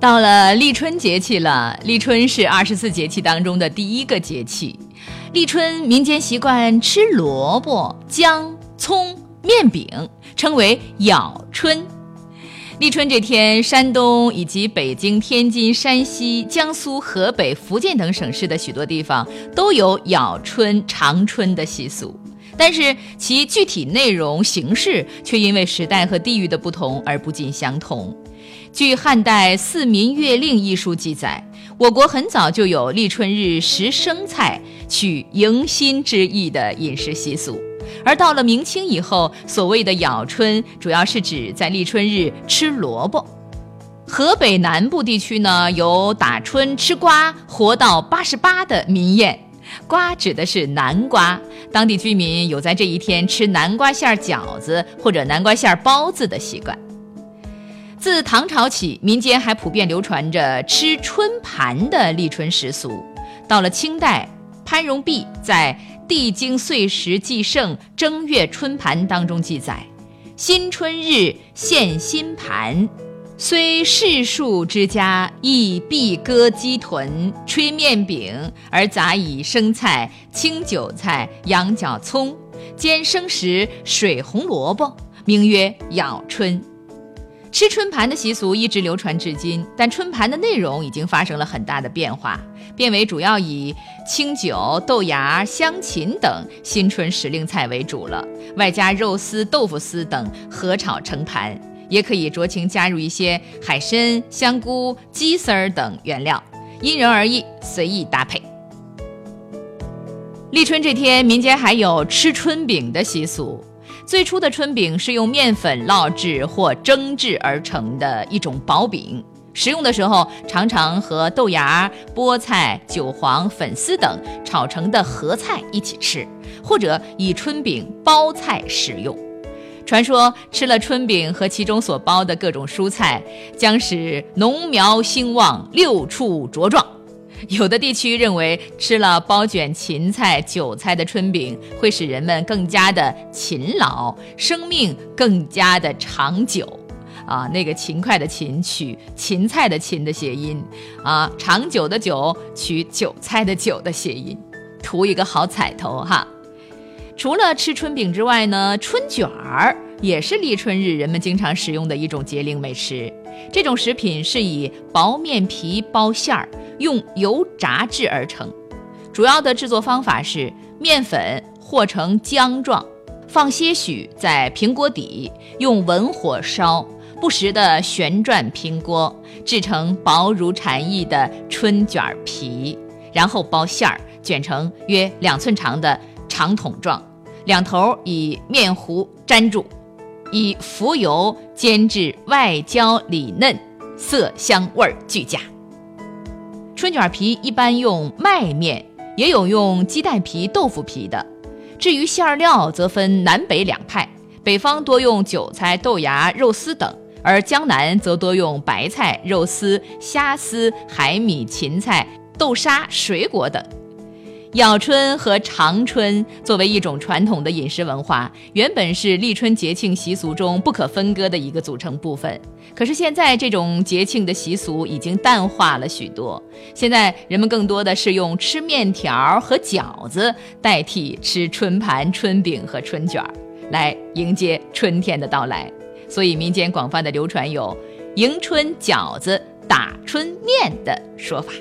到了立春节气了，立春是二十四节气当中的第一个节气。立春民间习惯吃萝卜、姜、葱、面饼，称为咬春。立春这天，山东以及北京、天津、山西、江苏、河北、福建等省市的许多地方都有咬春、尝春的习俗，但是其具体内容、形式却因为时代和地域的不同而不尽相同。据汉代《四民月令》一书记载，我国很早就有立春日食生菜、取迎新之意的饮食习俗。而到了明清以后，所谓的咬春，主要是指在立春日吃萝卜。河北南部地区呢，有打春吃瓜活到八十八的民谚，瓜指的是南瓜，当地居民有在这一天吃南瓜馅饺子或者南瓜馅包子的习惯。自唐朝起，民间还普遍流传着吃春盘的立春习俗。到了清代，潘荣弼在《地经岁时记胜正月春盘》当中记载：“新春日献新盘，虽世庶之家，亦必割鸡豚、吹面饼，而杂以生菜、青韭菜、羊角葱，兼生食水红萝卜，名曰咬春。”吃春盘的习俗一直流传至今，但春盘的内容已经发生了很大的变化，变为主要以清酒、豆芽、香芹等新春时令菜为主了，外加肉丝、豆腐丝等合炒成盘，也可以酌情加入一些海参、香菇、鸡丝儿等原料，因人而异，随意搭配。立春这天，民间还有吃春饼的习俗。最初的春饼是用面粉烙制或蒸制而成的一种薄饼，食用的时候常常和豆芽、菠菜、韭黄、粉丝等炒成的合菜一起吃，或者以春饼包菜食用。传说吃了春饼和其中所包的各种蔬菜，将使农苗兴旺、六畜茁壮。有的地区认为，吃了包卷芹菜、韭菜的春饼，会使人们更加的勤劳，生命更加的长久。啊，那个勤快的勤取芹菜的芹的谐音，啊，长久的久取韭菜的韭的谐音，图一个好彩头哈。除了吃春饼之外呢，春卷儿也是立春日人们经常食用的一种节令美食。这种食品是以薄面皮包馅儿，用油炸制而成。主要的制作方法是面粉和成浆状，放些许在平锅底，用文火烧，不时的旋转平锅，制成薄如蝉翼的春卷皮，然后包馅儿，卷成约两寸长的长筒状。两头以面糊粘住，以浮油煎至外焦里嫩，色香味俱佳。春卷皮一般用麦面，也有用鸡蛋皮、豆腐皮的。至于馅料，则分南北两派，北方多用韭菜、豆芽、肉丝等，而江南则多用白菜、肉丝、虾丝、海米、芹菜、豆沙、水果等。咬春和尝春作为一种传统的饮食文化，原本是立春节庆习俗中不可分割的一个组成部分。可是现在，这种节庆的习俗已经淡化了许多。现在人们更多的是用吃面条和饺子代替吃春盘、春饼和春卷儿，来迎接春天的到来。所以民间广泛的流传有“迎春饺子，打春面”的说法。